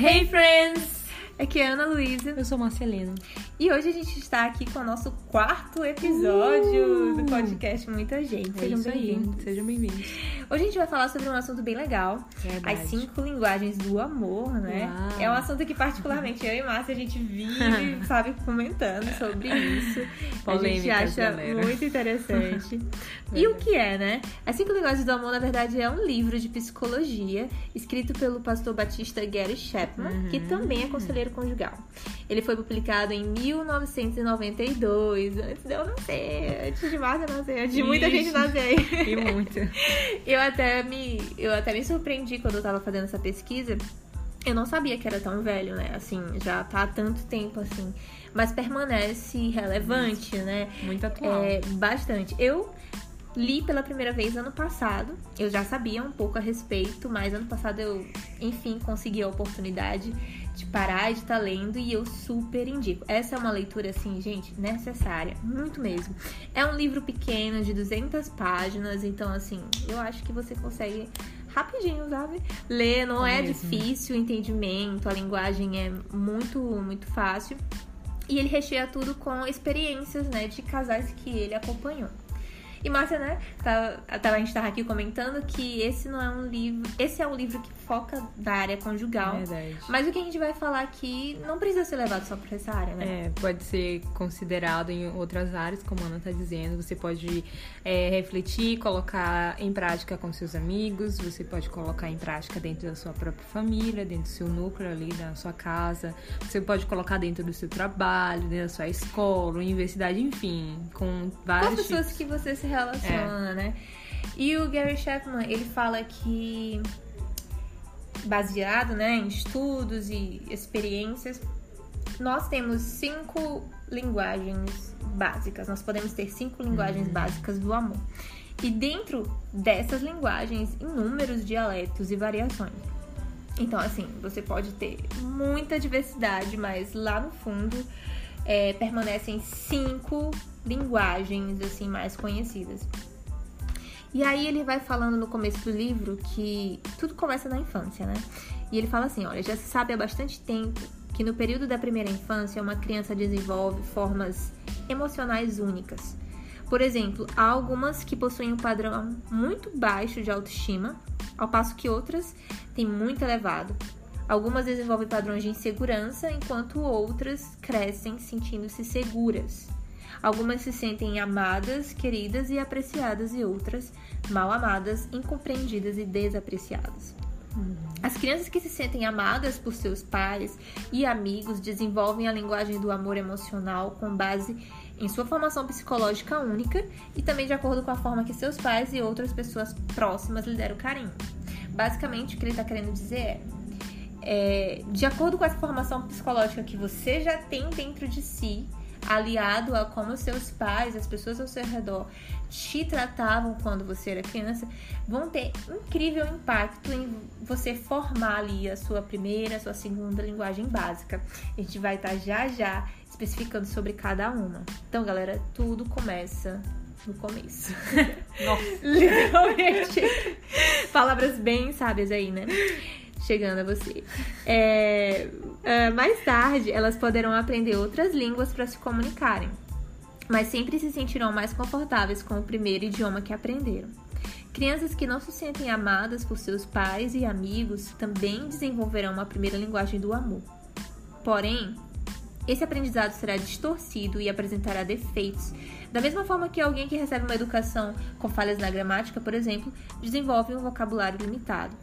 Hey friends! Aqui é a Ana Luísa. Eu sou Marcelina. E hoje a gente está aqui com o nosso quarto episódio Uh! do podcast Muita Gente. É Sejam bem-vindos. Sejam bem-vindos. Hoje a gente vai falar sobre um assunto bem legal. Verdade. As cinco linguagens do amor, né? Uau. É um assunto que particularmente eu e Márcia a gente vive, sabe, comentando sobre isso. a gente acha galera. muito interessante. e o que é, né? As cinco linguagens do amor, na verdade, é um livro de psicologia escrito pelo pastor batista Gary Chapman, Uhum. que também é conselheiro conjugal. Ele foi publicado em 1992, antes de eu nascer, antes de Márcia nascer, antes de muita Ixi. gente nascer. E muito. Eu até me, eu até me surpreendi quando eu tava fazendo essa pesquisa. Eu não sabia que era tão velho, né? Assim, já tá há tanto tempo assim. Mas permanece relevante, né? Muito atual. É, bastante. Eu li pela primeira vez ano passado. Eu já sabia um pouco a respeito, mas ano passado eu, enfim, consegui a oportunidade de parar de estar lendo e eu super indico. Essa é uma leitura, assim, gente, necessária, muito mesmo. É um livro pequeno, de 200 páginas, então, assim, eu acho que você consegue rapidinho, sabe? Ler, não é, É difícil o entendimento, a linguagem é muito, muito fácil. E ele recheia tudo com experiências, né, de casais que ele acompanhou. E Márcia, né, tá, tá- a gente tava aqui comentando que esse não é um livro, esse é um livro que foca da área conjugal. Verdade. Mas o que a gente vai falar aqui não precisa ser levado só por essa área, né? É, pode ser considerado em outras áreas, como a Ana tá dizendo. Você pode é, refletir, colocar em prática com seus amigos, você pode colocar em prática dentro da sua própria família, dentro do seu núcleo ali, da sua casa. Você pode colocar dentro do seu trabalho, dentro da sua escola, universidade, enfim, com Com as vários pessoas tipos. que você se relaciona, né? E o Gary Chapman, ele fala que baseado, né, em estudos e experiências, nós temos cinco linguagens básicas. Nós podemos ter cinco linguagens básicas do amor. E dentro dessas linguagens, inúmeros dialetos e variações. Então, assim, você pode ter muita diversidade, mas lá no fundo é, permanecem cinco linguagens assim mais conhecidas. E aí ele vai falando no começo do livro que tudo começa na infância, né? E ele fala assim, olha, já se sabe há bastante tempo que no período da primeira infância uma criança desenvolve formas emocionais únicas. Por exemplo, há algumas que possuem um padrão muito baixo de autoestima, ao passo que outras têm muito elevado. Algumas desenvolvem padrões de insegurança, enquanto outras crescem sentindo-se seguras. Algumas se sentem amadas, queridas e apreciadas, e outras mal amadas, incompreendidas e desapreciadas. As crianças que se sentem amadas por seus pais e amigos desenvolvem a linguagem do amor emocional com base em sua formação psicológica única e também de acordo com a forma que seus pais e outras pessoas próximas lhe deram carinho. Basicamente, o que ele está querendo dizer é, é, de acordo com essa formação psicológica que você já tem dentro de si, aliado a como seus pais, as pessoas ao seu redor te tratavam quando você era criança, vão ter incrível impacto em você formar ali a sua primeira, a sua segunda linguagem básica. A gente vai estar já já especificando sobre cada uma. Então, galera, tudo começa no começo. Nossa. Literalmente. Palavras bem sábias aí, né? Chegando a você. É, é, mais tarde, elas poderão aprender outras línguas para se comunicarem, mas sempre se sentirão mais confortáveis com o primeiro idioma que aprenderam. Crianças que não se sentem amadas por seus pais e amigos também desenvolverão uma primeira linguagem do amor. Porém, esse aprendizado será distorcido e apresentará defeitos, da mesma forma que alguém que recebe uma educação com falhas na gramática, por exemplo, desenvolve um vocabulário limitado.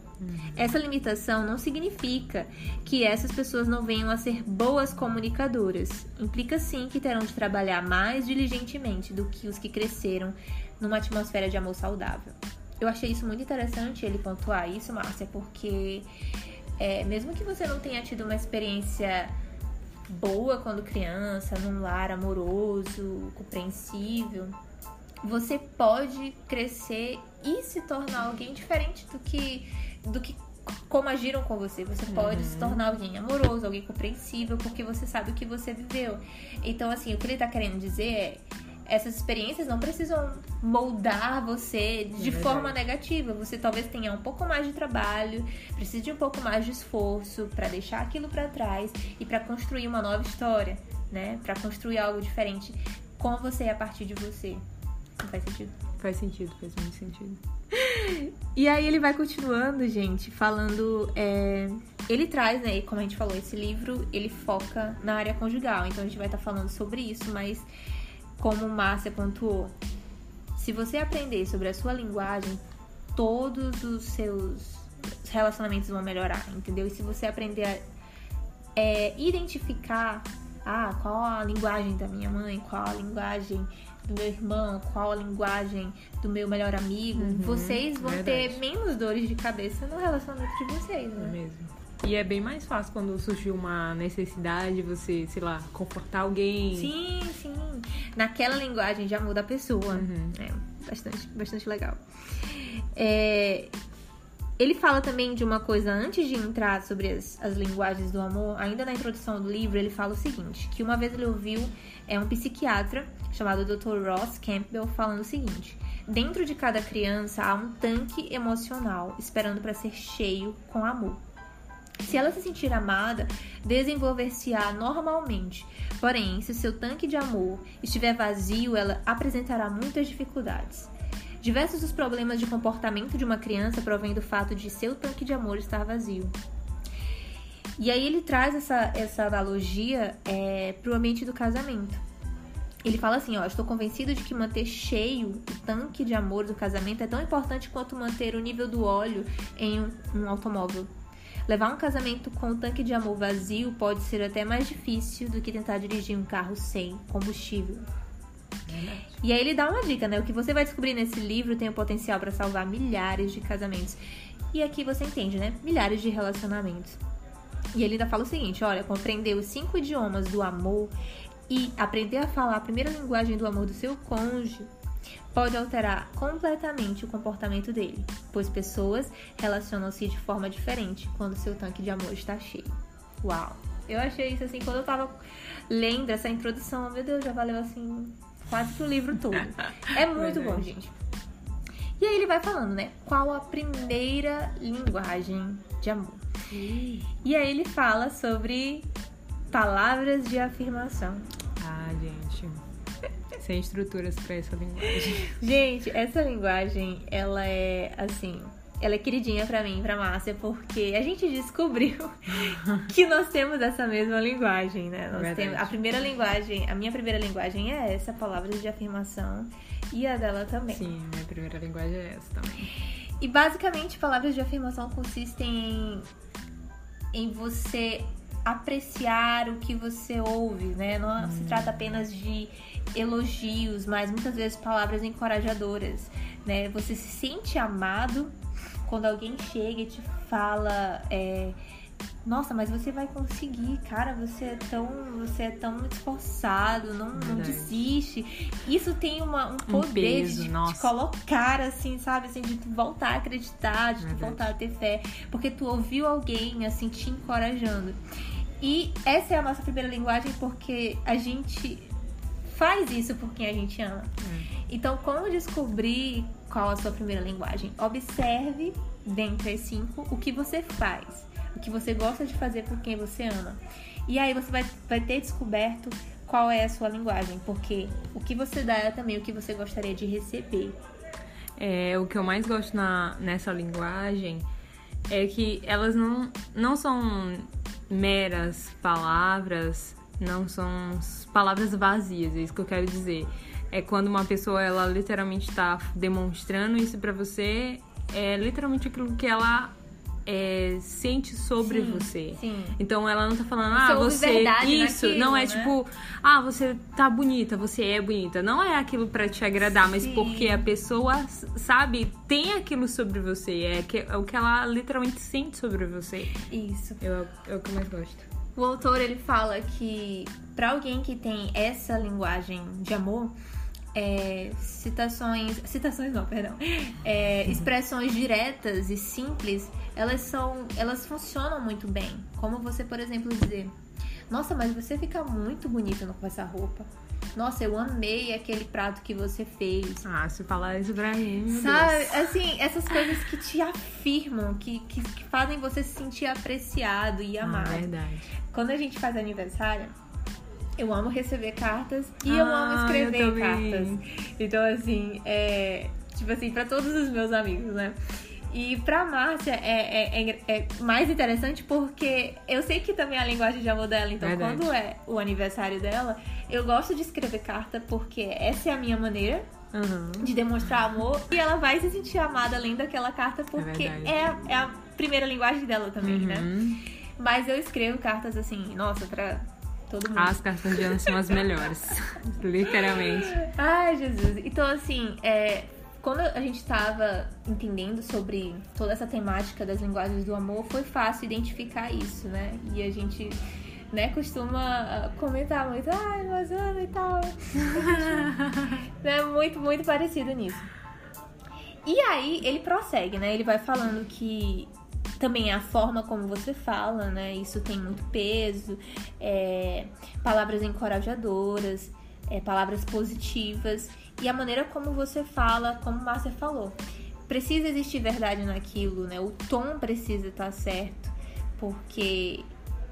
Essa limitação não significa que essas pessoas não venham a ser boas comunicadoras. Implica sim que terão de trabalhar mais diligentemente do que os que cresceram numa atmosfera de amor saudável. Eu achei isso muito interessante ele pontuar isso, Márcia, porque é, mesmo que você não tenha tido uma experiência boa quando criança, num lar amoroso, compreensível, você pode crescer e se tornar alguém diferente do que do que como agiram com você. Você pode se tornar alguém amoroso, alguém compreensível, porque você sabe o que você viveu. Então, assim, o que ele tá querendo dizer é essas experiências não precisam moldar você de É forma negativa. Você talvez tenha um pouco mais de trabalho, precise de um pouco mais de esforço pra deixar aquilo pra trás e pra construir uma nova história, né? Pra construir algo diferente com você e a partir de você. Não faz sentido? Faz sentido, faz muito sentido. E aí ele vai continuando, gente, falando. é, Ele traz, né? Como a gente falou, esse livro ele foca na área conjugal. Então a gente vai estar falando sobre isso, mas como Márcia pontuou, se você aprender sobre a sua linguagem, todos os seus relacionamentos vão melhorar, entendeu? E se você aprender a é, identificar ah, qual a linguagem da minha mãe, qual a linguagem do meu irmão, qual a linguagem do meu melhor amigo, Uhum, vocês vão ter verdade. menos dores de cabeça no relacionamento de vocês, É né? mesmo. E é bem mais fácil quando surgiu uma necessidade, você, sei lá, confortar alguém. Sim, sim. Naquela linguagem já muda a pessoa. Uhum. É bastante, bastante legal. É, ele fala também de uma coisa antes de entrar sobre as, as linguagens do amor, ainda na introdução do livro, ele fala o seguinte: que uma vez ele ouviu é um psiquiatra chamado Dr. Ross Campbell falando o seguinte: dentro de cada criança há um tanque emocional esperando para ser cheio com amor. Se ela se sentir amada, desenvolver-se-á normalmente. Porém, se seu tanque de amor estiver vazio, ela apresentará muitas dificuldades. Diversos dos problemas de comportamento de uma criança provêm do fato de seu tanque de amor estar vazio. E aí ele traz essa, essa analogia é, para o ambiente do casamento. Ele fala assim, ó, estou convencido de que manter cheio o tanque de amor do casamento é tão importante quanto manter o nível do óleo em um, um automóvel. Levar um casamento com o tanque de amor vazio pode ser até mais difícil do que tentar dirigir um carro sem combustível. E aí ele dá uma dica, né? O que você vai descobrir nesse livro tem o potencial para salvar milhares de casamentos. E aqui você entende, né? Milhares de relacionamentos. E ele ainda fala o seguinte: olha, compreender os cinco idiomas do amor e aprender a falar a primeira linguagem do amor do seu cônjuge pode alterar completamente o comportamento dele, pois pessoas relacionam-se de forma diferente quando seu tanque de amor está cheio. Uau! Eu achei isso assim, quando eu tava lendo essa introdução, meu Deus, já valeu assim quase que o livro todo. É muito bom, gente. E aí ele vai falando, né? Qual a primeira linguagem de amor? E aí ele fala sobre palavras de afirmação. Ah, gente. Sem estruturas pra essa linguagem. Gente, essa linguagem, ela é assim, ela é queridinha pra mim, pra Márcia, porque a gente descobriu que nós temos essa mesma linguagem, né? Nós Verdade. temos a primeira linguagem, a minha primeira linguagem é essa, palavras de afirmação, e a dela também. Sim, minha primeira linguagem é essa também. E basicamente, palavras de afirmação consistem em, em você apreciar o que você ouve, né? Não se trata apenas de elogios, mas muitas vezes palavras encorajadoras, né? Você se sente amado quando alguém chega e te fala, é, nossa, mas você vai conseguir, cara, você é tão, você é tão esforçado, não, não desiste. Isso tem uma, um poder peso, de te colocar assim, sabe, assim, de tu voltar a acreditar, de tu Verdade. voltar a ter fé, porque tu ouviu alguém assim te encorajando. E essa é a nossa primeira linguagem porque a gente faz isso por quem a gente ama. Então, como descobrir qual a sua primeira linguagem? Observe dentre as cinco o que você faz, o que você gosta de fazer por quem você ama. E aí você vai, vai ter descoberto qual é a sua linguagem, porque o que você dá é também o que você gostaria de receber. É, o que eu mais gosto na, nessa linguagem é que elas não, não são meras palavras, não são palavras vazias, é isso que eu quero dizer. É quando uma pessoa, ela literalmente está demonstrando isso pra você, é literalmente aquilo que ela é, sente sobre Sim, você. sim. Então ela não tá falando, ah, você. verdade Isso, naquilo, não é né? tipo, ah, você tá bonita, você é bonita. Não é aquilo pra te agradar, mas Sim. porque a pessoa, sabe, tem aquilo sobre você. É, que, é o que ela literalmente sente sobre você. Isso. Eu, é o que eu mais gosto. O autor ele fala que para alguém que tem essa linguagem de amor, é, citações, citações não, perdão, é, expressões diretas e simples, elas são, elas funcionam muito bem. Como você, por exemplo, dizer: Nossa, mas você fica muito bonita com essa roupa. Nossa, eu amei aquele prato que você fez. Ah, se falar isso pra mim, Sabe, Deus. assim, essas coisas que te afirmam, que, que, que fazem você se sentir apreciado e Ah, amado. verdade. Quando a gente faz aniversário, eu amo receber cartas e eu Ah, amo eu escrever também. cartas. Então, assim, é. Tipo assim, pra todos os meus amigos, né? E pra Márcia é, é, é- é mais interessante porque eu sei que também é a linguagem de amor dela. Então, Verdade. quando é o aniversário dela, eu gosto de escrever carta porque essa é a minha maneira Aham. de demonstrar amor. E ela vai se sentir amada além daquela carta porque é, a- é a primeira linguagem dela também, né? Uhum. Mas eu escrevo cartas assim, nossa, pra todo mundo. As cartas de ano são as melhores. Literalmente. Ai, Jesus. Então, assim, é, quando a gente tava entendendo sobre toda essa temática das linguagens do amor, foi fácil identificar isso, né? E a gente, né, costuma ah, comentar muito, ai, mas amo e tal. é muito, muito parecido nisso. E aí, ele prossegue, né? Ele vai falando que também a forma como você fala, né? Isso tem muito peso. É, palavras encorajadoras, é, palavras positivas e a maneira como você fala, como Márcia falou. Precisa existir verdade naquilo, né? O tom precisa estar certo, porque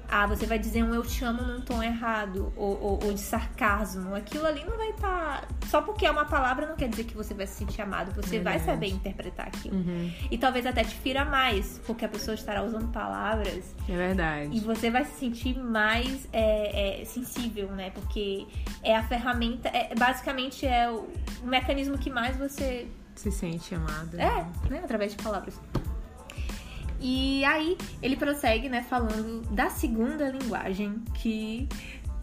ah, você vai dizer um eu te amo num tom errado ou, ou- ou de sarcasmo. Aquilo ali não vai estar. Só porque é uma palavra não quer dizer que você vai se sentir amado. Você vai Verdade. saber interpretar aquilo. Uhum. E talvez até te fira mais, porque a pessoa estará usando palavras É e verdade. você vai se sentir mais é, é, sensível, né? Porque é a ferramenta, é, basicamente é o, mecanismo que mais você Se sente amada. é, né? Através de palavras. E aí ele prossegue, né, falando da segunda linguagem, que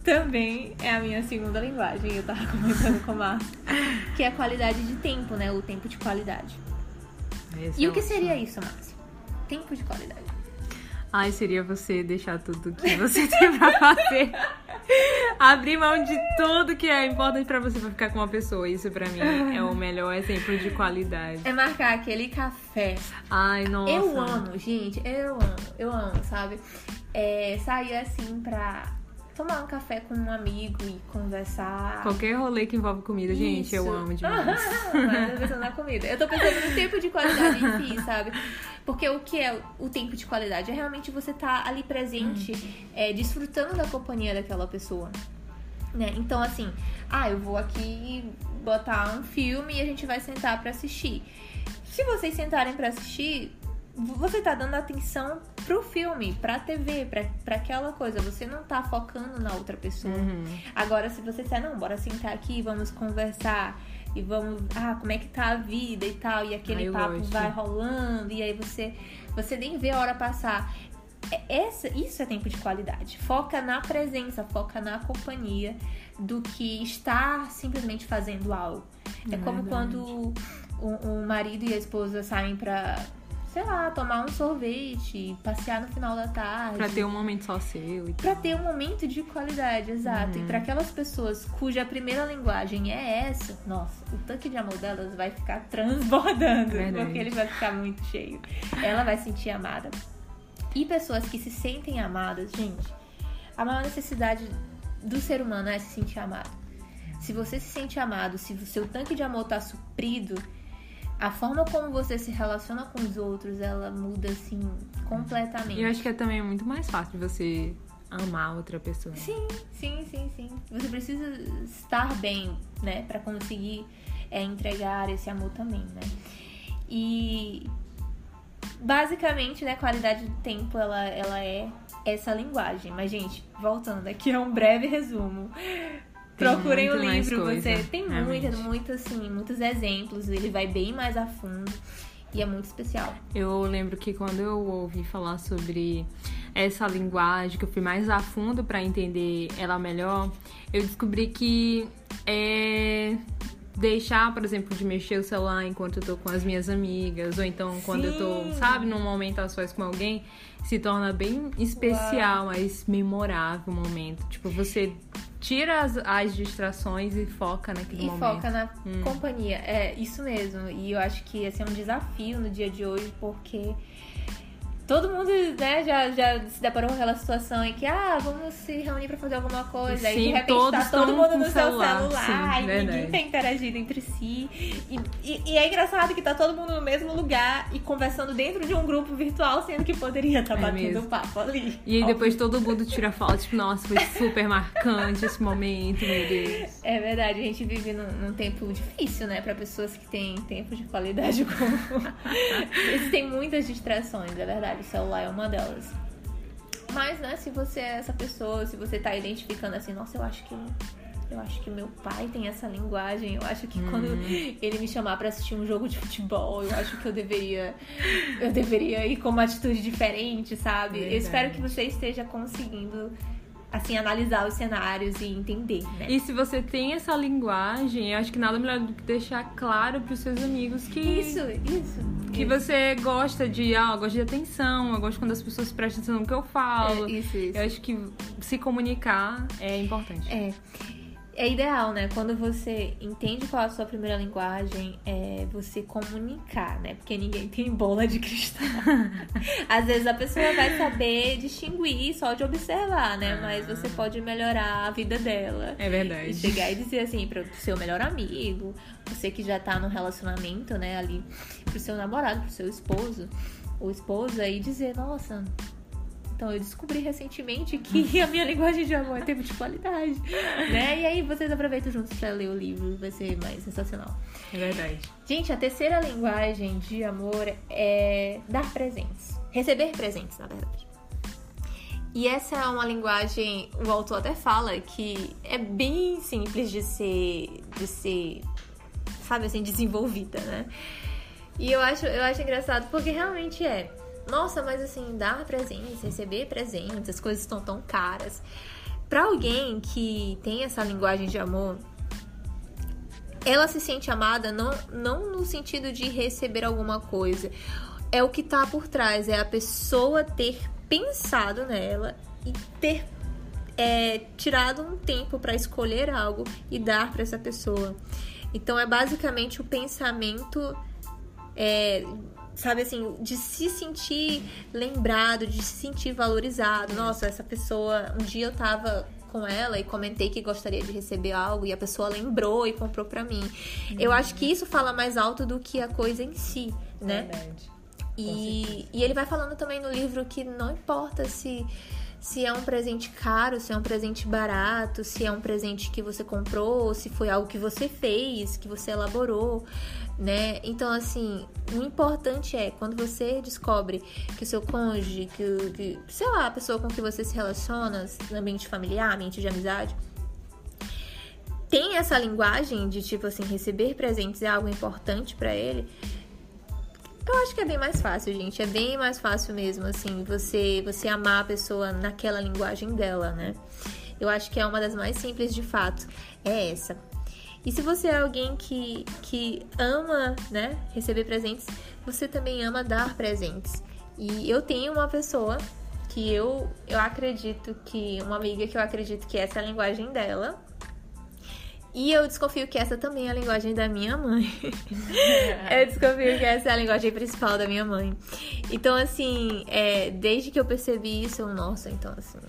também é a minha segunda linguagem, eu tava comentando com a Márcia, que é a qualidade de tempo, né? O tempo de qualidade. Esse E é o que seria isso, Márcia? Tempo de qualidade. Ai, seria você deixar tudo que você tem pra fazer. Abrir mão de tudo que é importante pra você pra ficar com uma pessoa. Isso pra mim é o melhor exemplo de qualidade. É marcar aquele café. Ai, nossa. Eu amo, gente, eu amo, eu amo, sabe? É, sair assim pra tomar um café com um amigo e conversar. Qualquer rolê que envolve comida, gente, eu Isso. amo demais. Mas eu tô pensando na comida. Eu tô pensando no tempo de qualidade em si, sabe? Porque o que é o tempo de qualidade? É realmente você estar ali presente, Hum. é, desfrutando da companhia daquela pessoa. Né? Então, assim, ah, eu vou aqui botar um filme e a gente vai sentar pra assistir. Se vocês sentarem pra assistir, você tá dando atenção pro filme, pra TV, pra, pra aquela coisa. Você não tá focando na outra pessoa. Uhum. Agora, se você disser, não, bora sentar aqui, vamos conversar e vamos, ah, como é que tá a vida e tal, e aquele eu papo gosto. vai rolando, e aí você, você nem vê a hora passar. É- Essa, isso é tempo de qualidade. Foca na presença, foca na companhia do que estar simplesmente fazendo algo. É, É como verdade. quando o, o marido e a esposa saem pra, sei lá, tomar um sorvete, passear no final da tarde. Pra ter um momento só seu e Pra ter um momento de qualidade, exato. Uhum. E pra aquelas pessoas cuja primeira linguagem é essa, nossa, o tanque de amor delas vai ficar transbordando, Verdade. porque ele vai ficar muito cheio. Ela vai se sentir amada. E pessoas que se sentem amadas, gente, a maior necessidade do ser humano é se sentir amado. Se você se sente amado, se o seu tanque de amor tá suprido, a forma como você se relaciona com os outros, ela muda assim completamente. E eu acho que é também muito mais fácil de você amar outra pessoa. Sim, sim, sim, sim. Você precisa estar bem, né, Pra conseguir é, entregar esse amor também, né? E basicamente, né, qualidade do tempo, ela, ela é essa linguagem. Mas, gente, voltando aqui é um breve resumo. Procurem o muito livro, você tem realmente. muita, muito, assim, muitos exemplos. Ele vai bem mais a fundo e é muito especial. Eu lembro que quando eu ouvi falar sobre essa linguagem, que eu fui mais a fundo pra entender ela melhor, eu descobri que é deixar, por exemplo, de mexer o celular enquanto eu tô com as minhas amigas, ou então quando eu tô, Sim. sabe, num momento a sós com alguém, se torna bem especial, mais memorável o momento. Tipo, você tira as, as distrações e foca naquele E momento. foca na companhia. É, isso mesmo. E eu acho que esse é um desafio no dia de hoje, porque todo mundo, né, já, já se deparou com aquela situação em que, ah, vamos se reunir pra fazer alguma coisa. Sim, e de repente tá todo mundo no seu celular, celular sim, e verdade. ninguém tá interagindo entre si. E, e, e, é engraçado que tá todo mundo no mesmo lugar e conversando dentro de um grupo virtual, sendo que poderia estar tá é batendo mesmo. papo ali. E aí depois todo mundo tira foto, tipo, nossa, foi super marcante esse momento, meu Deus. É verdade, a gente vive num, num tempo difícil, né, pra pessoas que têm tempo de qualidade como. Existem muitas distrações, é verdade o celular é uma delas. Mas, né, se você é essa pessoa, se você tá identificando assim, nossa, eu acho que eu acho que meu pai tem essa linguagem. Eu acho que uhum. quando ele me chamar para assistir um jogo de futebol, eu acho que eu deveria eu deveria ir com uma atitude diferente, sabe? Verdade. Eu espero que você esteja conseguindo assim, analisar os cenários e entender, né? E se você tem essa linguagem, eu acho que nada melhor do que deixar claro pros seus amigos que... Isso, isso. Que isso. você gosta de, ah, eu gosto de atenção, eu gosto quando as pessoas prestam atenção no que eu falo. É, isso, isso. Eu acho que se comunicar é importante. É é ideal, né? Quando você entende qual é a sua primeira linguagem, é você comunicar, né? Porque ninguém tem bola de cristal. Às vezes a pessoa vai saber distinguir só de observar, né? Mas você ah. pode melhorar a vida dela. É verdade. E chegar e dizer assim pro seu melhor amigo, você que já tá no relacionamento, né? Ali, pro seu namorado, pro seu esposo ou esposa, e dizer, nossa, então, eu descobri recentemente que a minha linguagem de amor é tempo de qualidade, né? E aí vocês aproveitam juntos para ler o livro, vai ser mais sensacional. É verdade. Gente, a terceira linguagem de amor é dar presentes. Receber presentes, na verdade. E essa é uma linguagem, o autor até fala que é bem simples de ser, de ser, sabe assim, desenvolvida, né? E eu acho, eu acho engraçado porque realmente é nossa, mas assim, dar presentes, receber presentes, as coisas estão tão caras. Para alguém que tem essa linguagem de amor, ela se sente amada não, não no sentido de receber alguma coisa. É o que tá por trás, é a pessoa ter pensado nela e ter é, tirado um tempo para escolher algo e dar para essa pessoa. Então é basicamente o pensamento é, sabe assim, de se sentir lembrado, de se sentir valorizado. Nossa, essa pessoa, um dia eu tava com ela e comentei que gostaria de receber algo e a pessoa lembrou e comprou para mim. Uhum. Eu acho que isso fala mais alto do que a coisa em si, né? Verdade. E, e ele vai falando também no livro que não importa se se é um presente caro, se é um presente barato, se é um presente que você comprou, se foi algo que você fez, que você elaborou né? Então, assim, o importante é quando você descobre que o seu cônjuge, que, que sei lá, a pessoa com que você se relaciona, no ambiente familiar, ambiente de amizade, tem essa linguagem de tipo assim, receber presentes é algo importante para ele. Eu acho que é bem mais fácil, gente. É bem mais fácil mesmo, assim, você, você amar a pessoa naquela linguagem dela, né? Eu acho que é uma das mais simples de fato. É essa. E se você é alguém que, que ama, né, receber presentes, você também ama dar presentes. E eu tenho uma pessoa que eu, eu acredito que, uma amiga que eu acredito que essa é a linguagem dela. E eu desconfio que essa também é a linguagem da minha mãe. eu desconfio que essa é a linguagem principal da minha mãe. Então, assim, é, desde que eu percebi isso, eu, nossa, então, assim.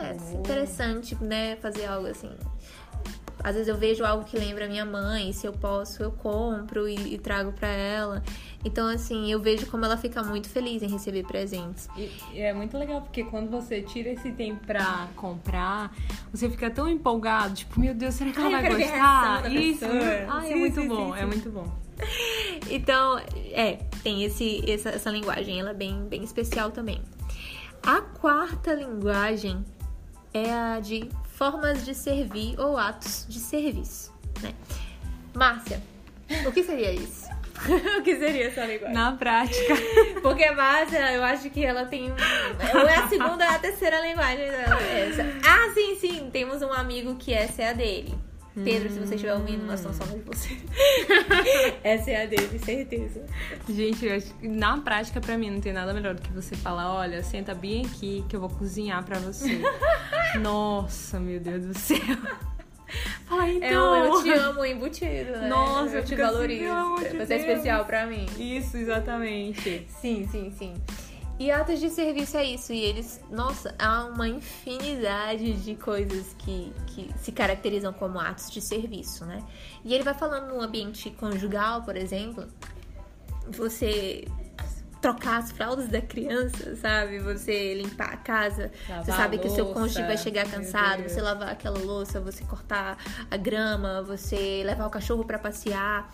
É interessante, né? Fazer algo assim às vezes eu vejo algo que lembra a minha mãe, se eu posso, eu compro e, e trago para ela. Então, assim, eu vejo como ela fica muito feliz em receber presentes. E, e é muito legal, porque quando você tira esse tempo pra comprar, você fica tão empolgado, tipo, meu Deus, será que ela vai gostar? Isso! Ai, é sim, é muito sim, bom, sim, é muito bom. Então, é, tem esse, essa, essa linguagem, ela é bem, bem especial também. A quarta linguagem é a de formas de servir ou atos de serviço, né? Márcia, o que seria isso? o que seria essa linguagem? Na prática. Porque Márcia, eu acho que ela tem. Ou é a segunda ou a terceira linguagem dela. Essa. Ah, sim, sim. Temos um amigo que essa é a dele. Pedro, hum. se você estiver ouvindo, nós estamos falando de você. Essa é a dele, certeza. Gente, eu acho que na prática, pra mim, não tem nada melhor do que você falar: olha, senta bem aqui que eu vou cozinhar pra você. Nossa, meu Deus do céu. Fala, então. Eu, eu te amo embutido, né? Nossa, eu te valorizo. Assim, de você é especial pra mim. Isso, exatamente. Sim, sim, sim. E atos de serviço é isso. E eles, nossa, há uma infinidade de coisas que, que se caracterizam como atos de serviço, né? E ele vai falando no ambiente conjugal, por exemplo, você trocar as fraldas da criança, sabe? Você limpar a casa. Lavar você sabe que o seu cônjuge vai chegar cansado, você lavar aquela louça, você cortar a grama, você levar o cachorro para passear.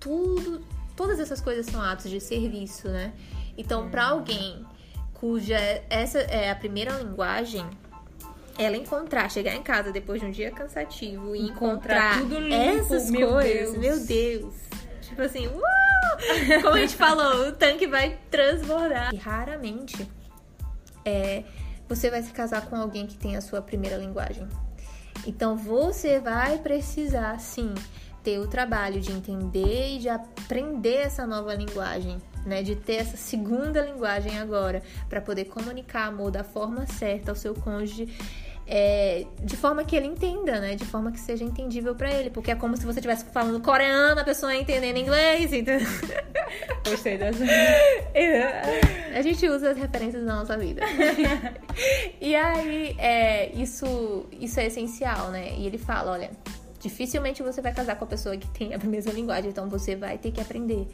Tudo, todas essas coisas são atos de serviço, né? Então, para alguém cuja essa é a primeira linguagem, ela encontrar, chegar em casa depois de um dia cansativo e Encontrar encontrar, tudo limpo, essas meu coisas, Deus. meu Deus. Tipo assim, uau! Como a gente falou, o tanque vai transbordar. E raramente é, você vai se casar com alguém que tem a sua primeira linguagem. Então você vai precisar, sim, ter o trabalho de entender e de aprender essa nova linguagem, né? De ter essa segunda linguagem agora, para poder comunicar amor da forma certa ao seu cônjuge. É, de forma que ele entenda, né? De forma que seja entendível pra ele. Porque é como se você estivesse falando coreano, a pessoa entendendo inglês, então... Gostei dessa. A gente usa as referências na nossa vida. e aí, é, isso, isso é essencial, né? E ele fala, olha, dificilmente você vai casar com a pessoa que tem a mesma linguagem, então você vai ter que aprender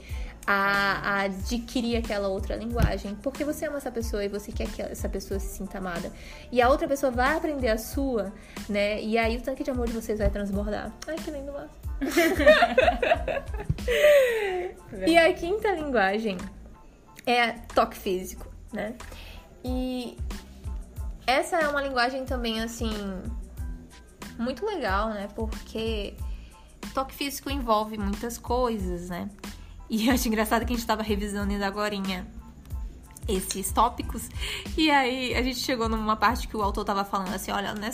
a, a adquirir aquela outra linguagem, porque você ama essa pessoa e você quer que essa pessoa se sinta amada. E a outra pessoa vai aprender a sua, né? E aí o tanque de amor de vocês vai transbordar. Ai, que lindo, massa. E a quinta linguagem é toque físico, né? E essa é uma linguagem também, assim, muito legal, né? Porque toque físico envolve muitas coisas, né? E eu acho engraçado que a gente tava revisando ainda agorinha esses tópicos. E aí a gente chegou numa parte que o autor tava falando assim, olha, né?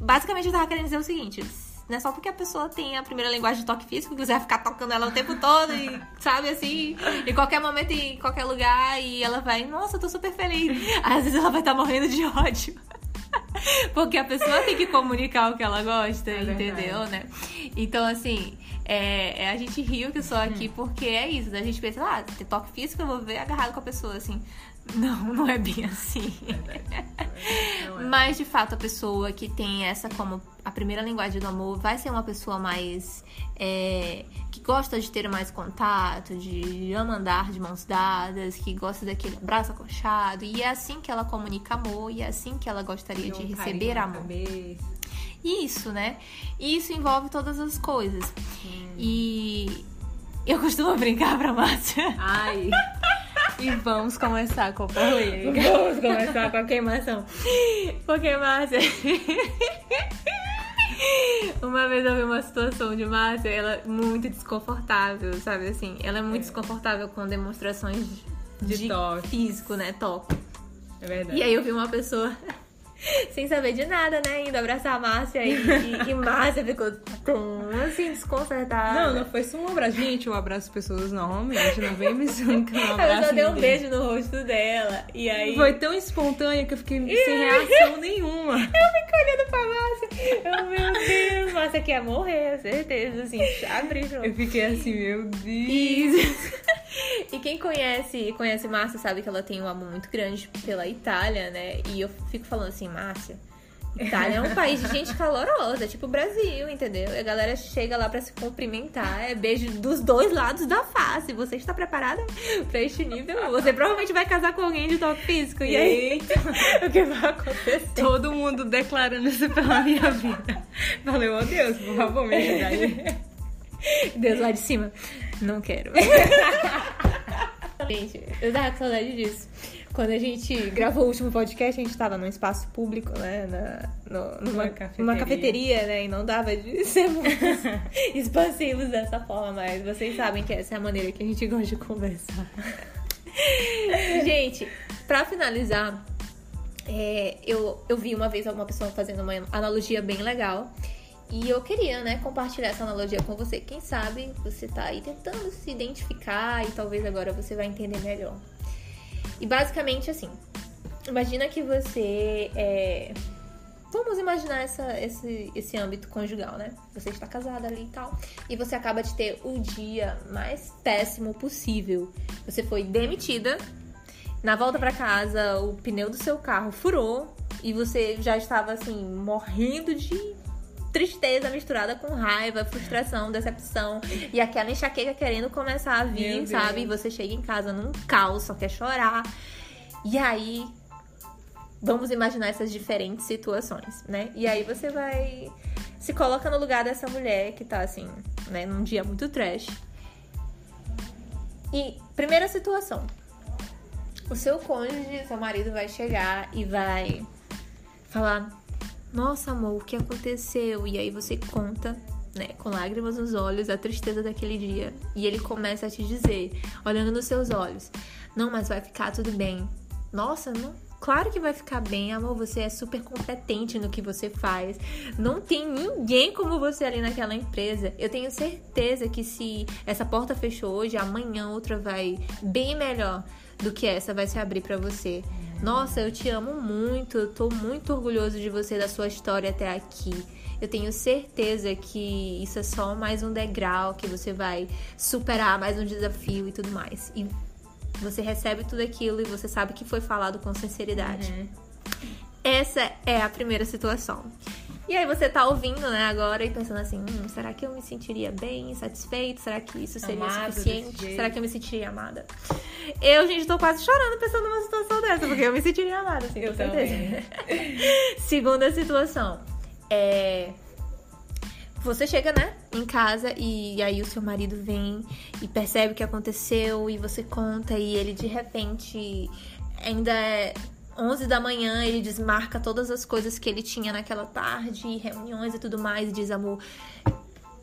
basicamente eu tava querendo dizer o seguinte, não é só porque a pessoa tem a primeira linguagem de toque físico que você vai ficar tocando ela o tempo todo e, sabe, assim, em qualquer momento, em qualquer lugar, e ela vai, nossa, eu tô super feliz. Às vezes ela vai estar morrendo de ódio. Porque a pessoa tem que comunicar o que ela gosta, É verdade. entendeu, né? Então, assim, é, é- a gente riu que só aqui porque é isso. né? A gente pensa, ah, tem toque físico, eu vou ver agarrado com a pessoa, assim. Não, não é bem assim. É. Mas, de fato, a pessoa que tem essa como a primeira linguagem do amor vai ser uma pessoa mais. é, que gosta de ter mais contato, de ama andar de mãos dadas, que gosta daquele abraço acolchado. E é assim que ela comunica amor e é assim que ela gostaria de receber amor. cabeça. Isso, né? E isso envolve todas as coisas. E eu costumo brincar pra Márcia. Ai. E vamos começar com a polêmica. Vamos começar com a queimação. Porque, Márcia. Uma vez eu vi uma situação de Márcia, ela é muito desconfortável, sabe assim? Ela é muito É. desconfortável com demonstrações de, De toque. físico, né? Toque. É verdade. E aí eu vi uma pessoa sem saber de nada, né? Indo abraçar a Márcia e, e, e Márcia ficou tão assim, desconcertada. Não, não foi só um abraço. Gente, eu abraço pessoas normalmente. Não vem me dizendo que eu não abraço só deu um beijo no rosto dela. E aí. Foi tão espontâneo que eu fiquei sem reação nenhuma. Eu fico olhando pra Márcia. Eu, meu Deus, Márcia quer morrer, certeza. Assim, abre Eu fiquei assim, meu Deus. E quem conhece, conhece Márcia sabe que ela tem um amor muito grande pela Itália, né? E eu fico falando assim, Márcia, Itália é um país de gente calorosa, tipo o Brasil, entendeu? E a galera chega lá pra se cumprimentar, é beijo dos dois lados da face. Você está preparada pra este nível? Você provavelmente vai casar com alguém de toque físico. E aí, o que vai acontecer? Todo mundo declarando isso pela minha vida. Falei, ô Deus, por favor, me ajuda aí. Deus lá de cima. Não quero. gente, eu tava com saudade disso. Quando a gente gravou o último podcast, a gente tava num espaço público, né? Na, no- numa, Uma cafeteria. numa cafeteria, né? E não dava de ser muito expansivos dessa forma, mas vocês sabem que essa é a maneira que a gente gosta de conversar. gente, pra finalizar, é, eu, eu vi uma vez alguma pessoa fazendo uma analogia bem legal. E eu queria, né, compartilhar essa analogia com você. Quem sabe você tá aí tentando se identificar e talvez agora você vai entender melhor. E basicamente assim, imagina que você é... Vamos imaginar essa, esse, esse âmbito conjugal, né? Você está casada ali e tal. E você acaba de ter o dia mais péssimo possível. Você foi demitida na volta pra casa, o pneu do seu carro furou e você já estava assim, morrendo de tristeza misturada com raiva, frustração, decepção e aquela enxaqueca querendo começar a vir, sabe? E você chega em casa num caos, só quer chorar. E aí, vamos imaginar essas diferentes situações, né? E aí você vai se coloca no lugar dessa mulher que tá assim, né, num dia muito trash. E primeira situação. O seu cônjuge, seu marido vai chegar e vai falar: "Nossa, amor, o que aconteceu?" E aí você conta né, com lágrimas nos olhos, a tristeza daquele dia. E ele começa a te dizer, olhando nos seus olhos: Não, mas vai ficar tudo bem. Nossa, não, Claro que vai ficar bem, amor. Você é super competente no que você faz. Não tem ninguém como você ali naquela empresa. Eu tenho certeza que se essa porta fechou hoje, amanhã outra vai bem melhor do que essa vai se abrir para você. Nossa, eu te amo muito. Eu tô muito orgulhoso de você, da sua história até aqui. Eu tenho certeza que isso é só mais um degrau, que você vai superar mais um desafio e tudo mais. E você recebe tudo aquilo e você sabe que foi falado com sinceridade. Uhum. Essa é a primeira situação. E aí você tá ouvindo, né, agora e pensando assim, hum, será que eu me sentiria bem, satisfeito? Será que isso seria Amado suficiente? Será que eu me sentiria amada? Eu, gente, tô quase chorando pensando numa situação dessa, porque eu me sentiria amada, assim, eu com certeza. Segunda situação. É você chega, né, em casa e aí o seu marido vem e percebe o que aconteceu e você conta e ele de repente ainda é 11 da manhã, ele desmarca todas as coisas que ele tinha naquela tarde, reuniões e tudo mais, e diz: amor,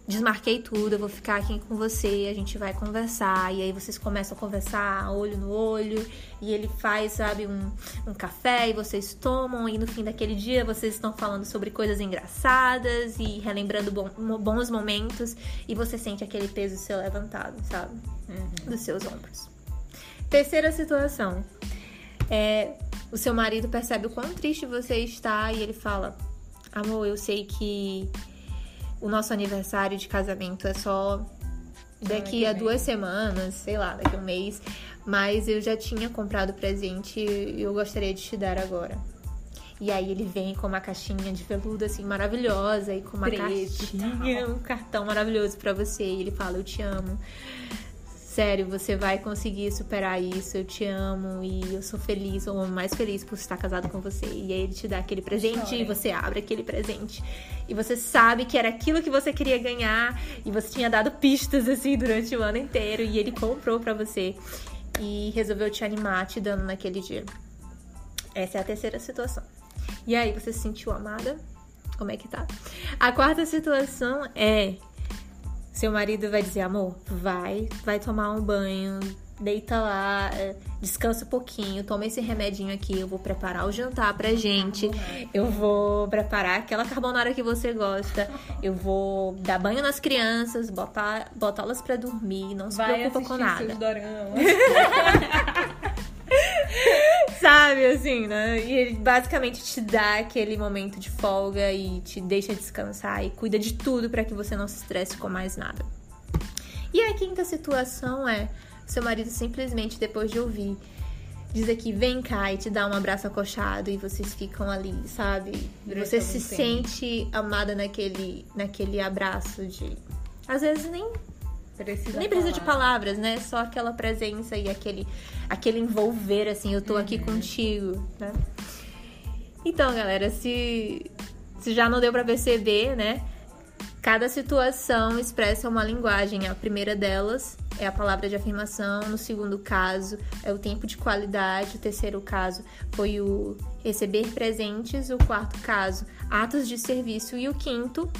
desmarquei tudo, eu vou ficar aqui com você, a gente vai conversar. E aí vocês começam a conversar olho no olho, e ele faz, sabe, um, um café e vocês tomam, e no fim daquele dia vocês estão falando sobre coisas engraçadas e relembrando bom, bons momentos, e você sente aquele peso ser levantado, sabe, uhum. dos seus ombros. Terceira situação. É, o seu marido percebe o quão triste você está e ele fala: Amor, eu sei que o nosso aniversário de casamento é só daqui a duas semanas, sei lá, daqui a um mês. Mas eu já tinha comprado presente e eu gostaria de te dar agora. E aí ele vem com uma caixinha de veludo assim maravilhosa e com uma caixinha, um cartão maravilhoso para você. E ele fala: "Eu te amo". Sério, você vai conseguir superar isso. Eu te amo e eu sou feliz, ou mais feliz por estar casado com você. E aí ele te dá aquele presente e você abre aquele presente. E você sabe que era aquilo que você queria ganhar e você tinha dado pistas assim durante o ano inteiro e ele comprou para você e resolveu te animar te dando naquele dia. Essa é a terceira situação. E aí, você se sentiu amada? Como é que tá? A quarta situação é seu marido vai dizer, amor, vai, vai tomar um banho, deita lá, é, descansa um pouquinho, toma esse remedinho aqui, eu vou preparar o jantar pra gente, eu vou preparar aquela carbonara que você gosta, eu vou dar banho nas crianças, botar botá-las pra dormir, não se vai preocupa com nada. Seus Sabe, assim, né? E ele basicamente te dá aquele momento de folga e te deixa descansar e cuida de tudo para que você não se estresse com mais nada. E a quinta situação é seu marido simplesmente depois de ouvir diz aqui, vem cá e te dá um abraço acolchado e vocês ficam ali, sabe? Você se sente amada naquele, naquele abraço de. Às vezes nem Precisa nem precisa de palavras, né? Só aquela presença e aquele, aquele envolver, assim, eu tô uhum. aqui contigo, né? Então, galera, se, se já não deu para perceber, né? Cada situação expressa uma linguagem. A primeira delas é a palavra de afirmação, no segundo caso é o tempo de qualidade, o terceiro caso foi o receber presentes, o quarto caso, atos de serviço e o quinto,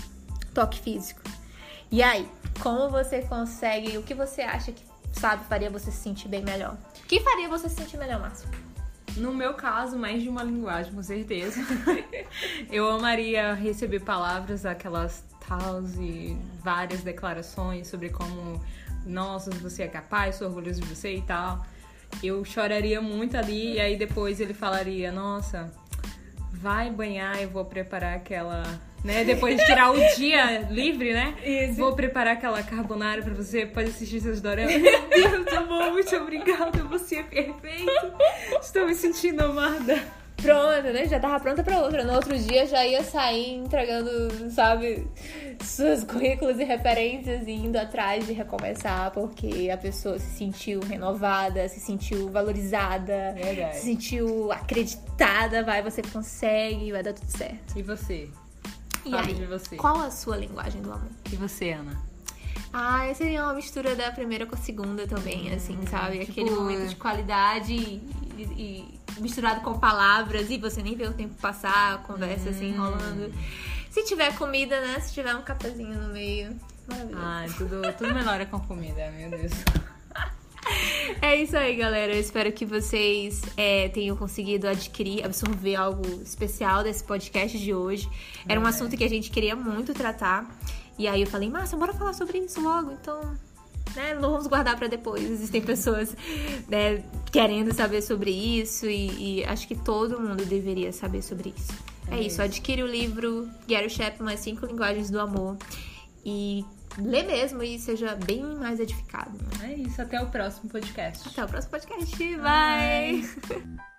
toque físico. E aí, como você consegue, o que você acha que, sabe, faria você se sentir bem melhor? O que faria você se sentir melhor, Márcio? No meu caso, mais de uma linguagem, com certeza. eu amaria receber palavras, aquelas tals e várias declarações sobre como, nossa, você é capaz, sou orgulhoso de você e tal. Eu choraria muito ali e aí depois ele falaria, nossa, vai banhar, eu vou preparar aquela né? Depois de tirar o dia livre, né? Isso. Vou preparar aquela carbonara pra você, pode assistir seus doramas. Meu Deus, amor, muito obrigada, você é perfeito. Estou me sentindo amada. Pronta, né? Já tava pronta pra outra. No outro dia já ia sair entregando, sabe, seus currículos e referências e indo atrás de recomeçar, porque a pessoa se sentiu renovada, se sentiu valorizada, Verdade. se sentiu acreditada. Vai, você consegue, vai dar tudo certo. E você? E Fala de você. qual a sua linguagem do amor? E você, Ana? Ah, seria uma mistura da primeira com a segunda também, assim, sabe? tipo- Aquele momento de qualidade e, e- misturado com palavras e você nem vê o tempo passar, a conversa assim rolando. Se tiver comida, né? Se tiver um cafezinho no meio. Maravilhoso. Ai, tudo, tudo melhora com comida, meu Deus. É isso aí, galera. Eu espero que vocês é, tenham conseguido adquirir, absorver algo especial desse podcast de hoje. Era um É. assunto que a gente queria muito tratar. E aí eu falei, Márcia, bora falar sobre isso logo. Então, né, não vamos guardar pra depois. Existem pessoas né, querendo saber sobre isso e, e acho que todo mundo deveria saber sobre isso. É, É isso. isso. Adquire o livro Gary Chapman, As Cinco Linguagens do Amor. E lê mesmo e seja bem mais edificado. né? É isso, até o próximo podcast. Até o próximo podcast. Bye.